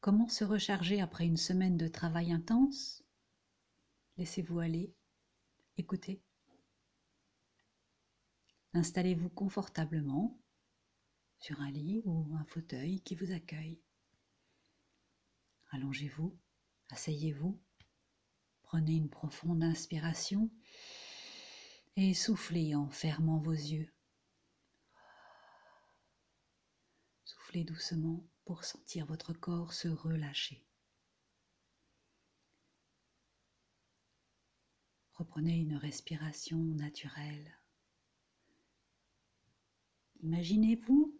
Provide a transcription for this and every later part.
Comment se recharger après une semaine de travail intense? Laissez-vous aller, écoutez. Installez-vous confortablement sur un lit ou un fauteuil qui vous accueille. Allongez-vous, asseyez-vous, prenez une profonde inspiration et soufflez en fermant vos yeux. Soufflez doucement pour sentir votre corps se relâcher. Reprenez une respiration naturelle. Imaginez-vous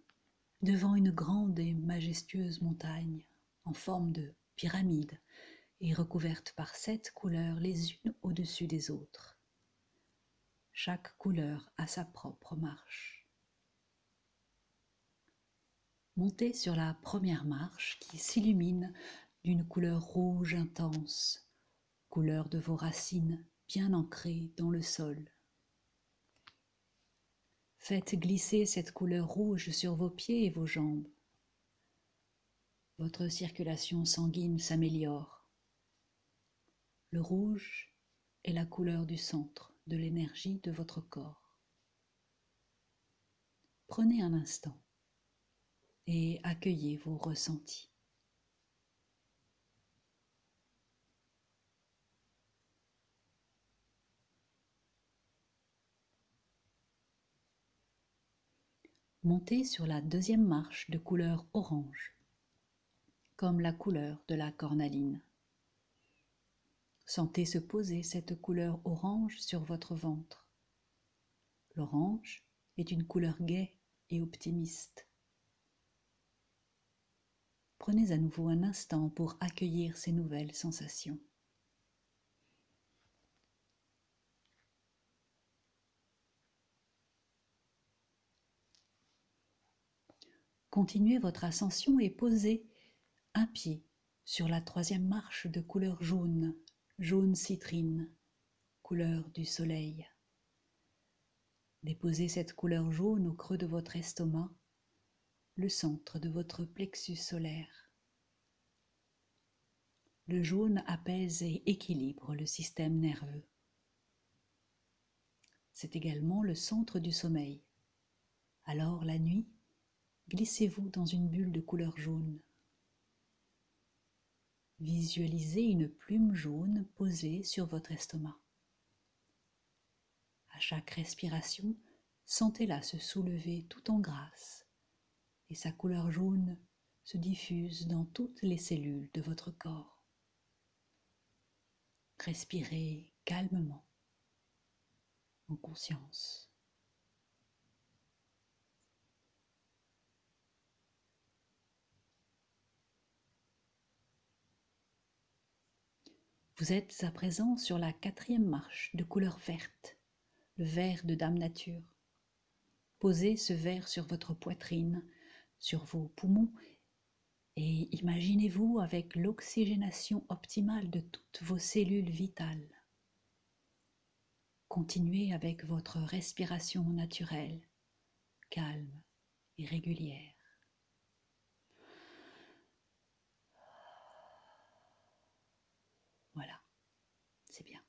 devant une grande et majestueuse montagne en forme de pyramide et recouverte par sept couleurs les unes au-dessus des autres. Chaque couleur a sa propre marche. Montez sur la première marche qui s'illumine d'une couleur rouge intense, couleur de vos racines bien ancrées dans le sol. Faites glisser cette couleur rouge sur vos pieds et vos jambes. Votre circulation sanguine s'améliore. Le rouge est la couleur du centre de l'énergie de votre corps. Prenez un instant et accueillez vos ressentis. Montez sur la deuxième marche de couleur orange, comme la couleur de la cornaline. Sentez se poser cette couleur orange sur votre ventre. L'orange est une couleur gaie et optimiste. Prenez à nouveau un instant pour accueillir ces nouvelles sensations. Continuez votre ascension et posez un pied sur la troisième marche de couleur jaune, jaune citrine, couleur du soleil. Déposez cette couleur jaune au creux de votre estomac, le centre de votre plexus solaire. Le jaune apaise et équilibre le système nerveux. C'est également le centre du sommeil. Alors la nuit, glissez-vous dans une bulle de couleur jaune. Visualisez une plume jaune posée sur votre estomac. À chaque respiration, sentez-la se soulever tout en grâce et sa couleur jaune se diffuse dans toutes les cellules de votre corps. Respirez calmement, en conscience. Vous êtes à présent sur la quatrième marche de couleur verte, le vert de Dame Nature. Posez ce vert sur votre poitrine, sur vos poumons, et imaginez-vous avec l'oxygénation optimale de toutes vos cellules vitales. Continuez avec votre respiration naturelle, calme et régulière. Voilà, c'est bien.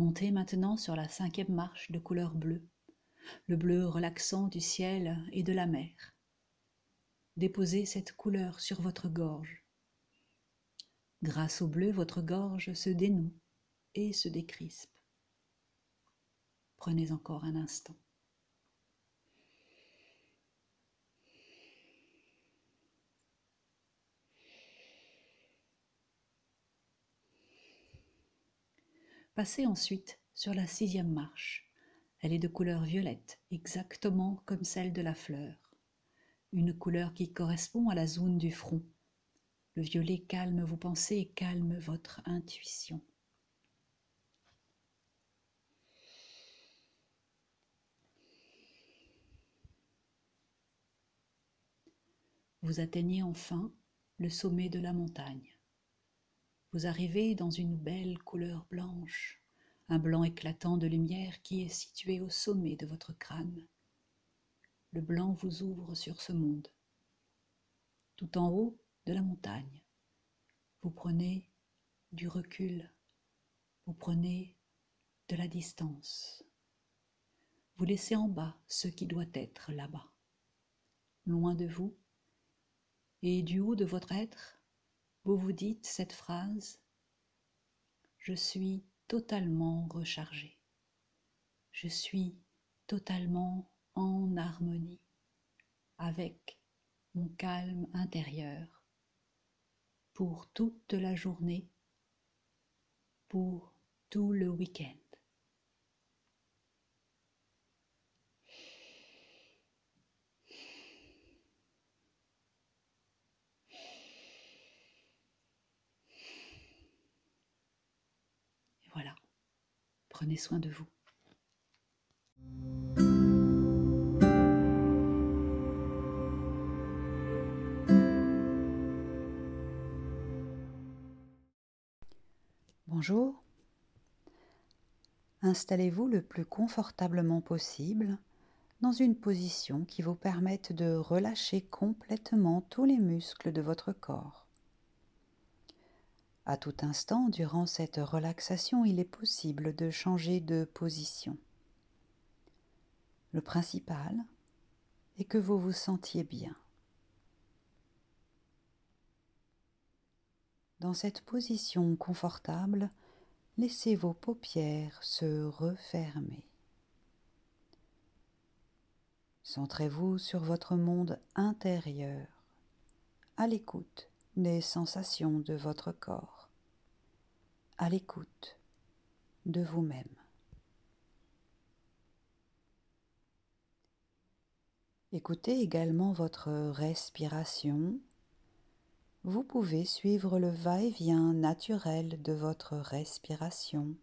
Montez maintenant sur la cinquième marche de couleur bleue, le bleu relaxant du ciel et de la mer. Déposez cette couleur sur votre gorge. Grâce au bleu, votre gorge se dénoue et se décrispe. Prenez encore un instant. Passez ensuite sur la sixième marche. Elle est de couleur violette, exactement comme celle de la fleur. Une couleur qui correspond à la zone du front, le violet calme vos pensées et calme votre intuition. Vous atteignez enfin le sommet de la montagne. Vous arrivez dans une belle couleur blanche, un blanc éclatant de lumière qui est situé au sommet de votre crâne. Le blanc vous ouvre sur ce monde. Tout en haut de la montagne, vous prenez du recul, vous prenez de la distance. Vous laissez en bas ce qui doit être là-bas, loin de vous, et du haut de votre être, vous vous dites cette phrase Je suis totalement rechargé. Je suis totalement en harmonie avec mon calme intérieur pour toute la journée, pour tout le week-end. Prenez soin de vous. Bonjour. Installez-vous le plus confortablement possible dans une position qui vous permette de relâcher complètement tous les muscles de votre corps. À tout instant, durant cette relaxation, il est possible de changer de position. Le principal est que vous vous sentiez bien. Dans cette position confortable, laissez vos paupières se refermer. Centrez-vous sur votre monde intérieur, à l'écoute des sensations de votre corps, à l'écoute de vous-même. Écoutez également votre respiration vous pouvez suivre le va-et-vient naturel de votre respiration.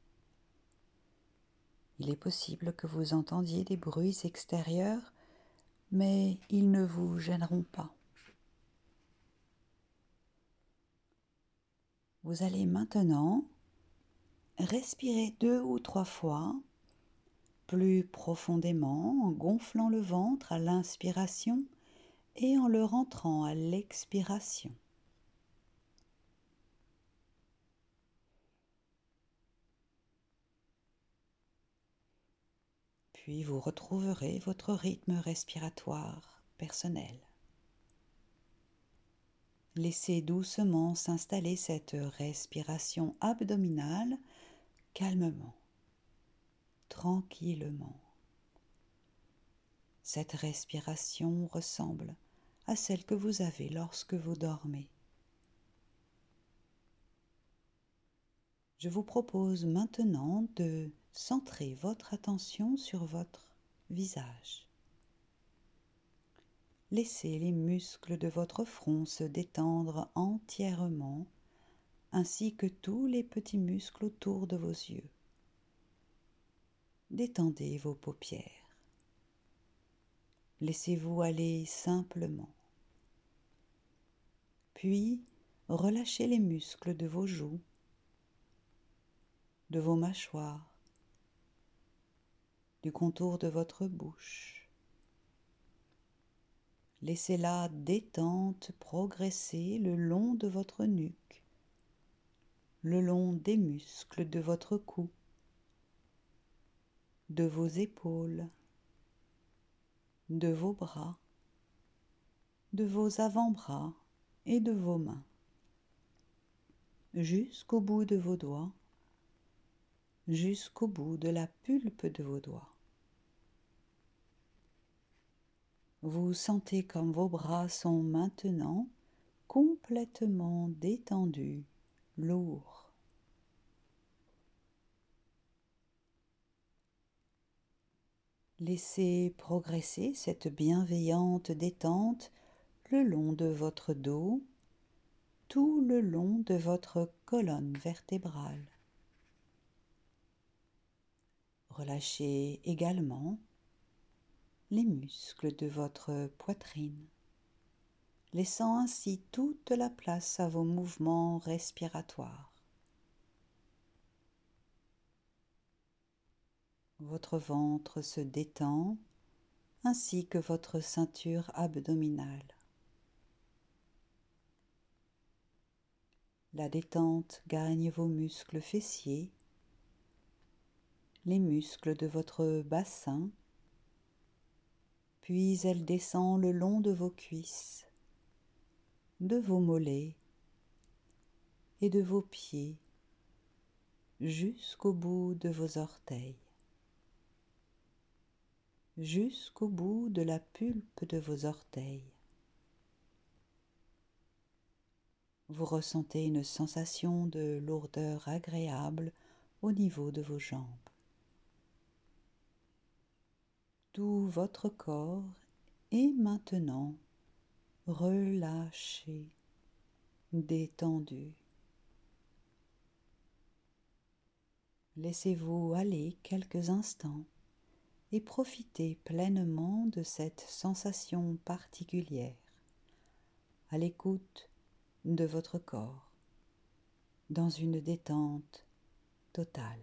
Il est possible que vous entendiez des bruits extérieurs, mais ils ne vous gêneront pas. Vous allez maintenant respirer deux ou trois fois plus profondément en gonflant le ventre à l'inspiration et en le rentrant à l'expiration. puis vous retrouverez votre rythme respiratoire personnel. Laissez doucement s'installer cette respiration abdominale calmement, tranquillement. Cette respiration ressemble à celle que vous avez lorsque vous dormez. Je vous propose maintenant de centrez votre attention sur votre visage. Laissez les muscles de votre front se détendre entièrement, ainsi que tous les petits muscles autour de vos yeux. Détendez vos paupières. Laissez-vous aller simplement. Puis, relâchez les muscles de vos joues, de vos mâchoires, du contour de votre bouche. Laissez la détente progresser le long de votre nuque, le long des muscles de votre cou, de vos épaules, de vos bras, de vos avant-bras et de vos mains, jusqu'au bout de vos doigts jusqu'au bout de la pulpe de vos doigts. Vous sentez comme vos bras sont maintenant complètement détendus, lourds. Laissez progresser cette bienveillante détente le long de votre dos, tout le long de votre colonne vertébrale. Relâchez également les muscles de votre poitrine, laissant ainsi toute la place à vos mouvements respiratoires. Votre ventre se détend ainsi que votre ceinture abdominale. La détente gagne vos muscles fessiers, les muscles de votre bassin, puis elle descend le long de vos cuisses, de vos mollets et de vos pieds jusqu'au bout de vos orteils, jusqu'au bout de la pulpe de vos orteils. Vous ressentez une sensation de lourdeur agréable au niveau de vos jambes. Tout votre corps est maintenant relâché, détendu. Laissez-vous aller quelques instants et profitez pleinement de cette sensation particulière, à l'écoute de votre corps, dans une détente totale.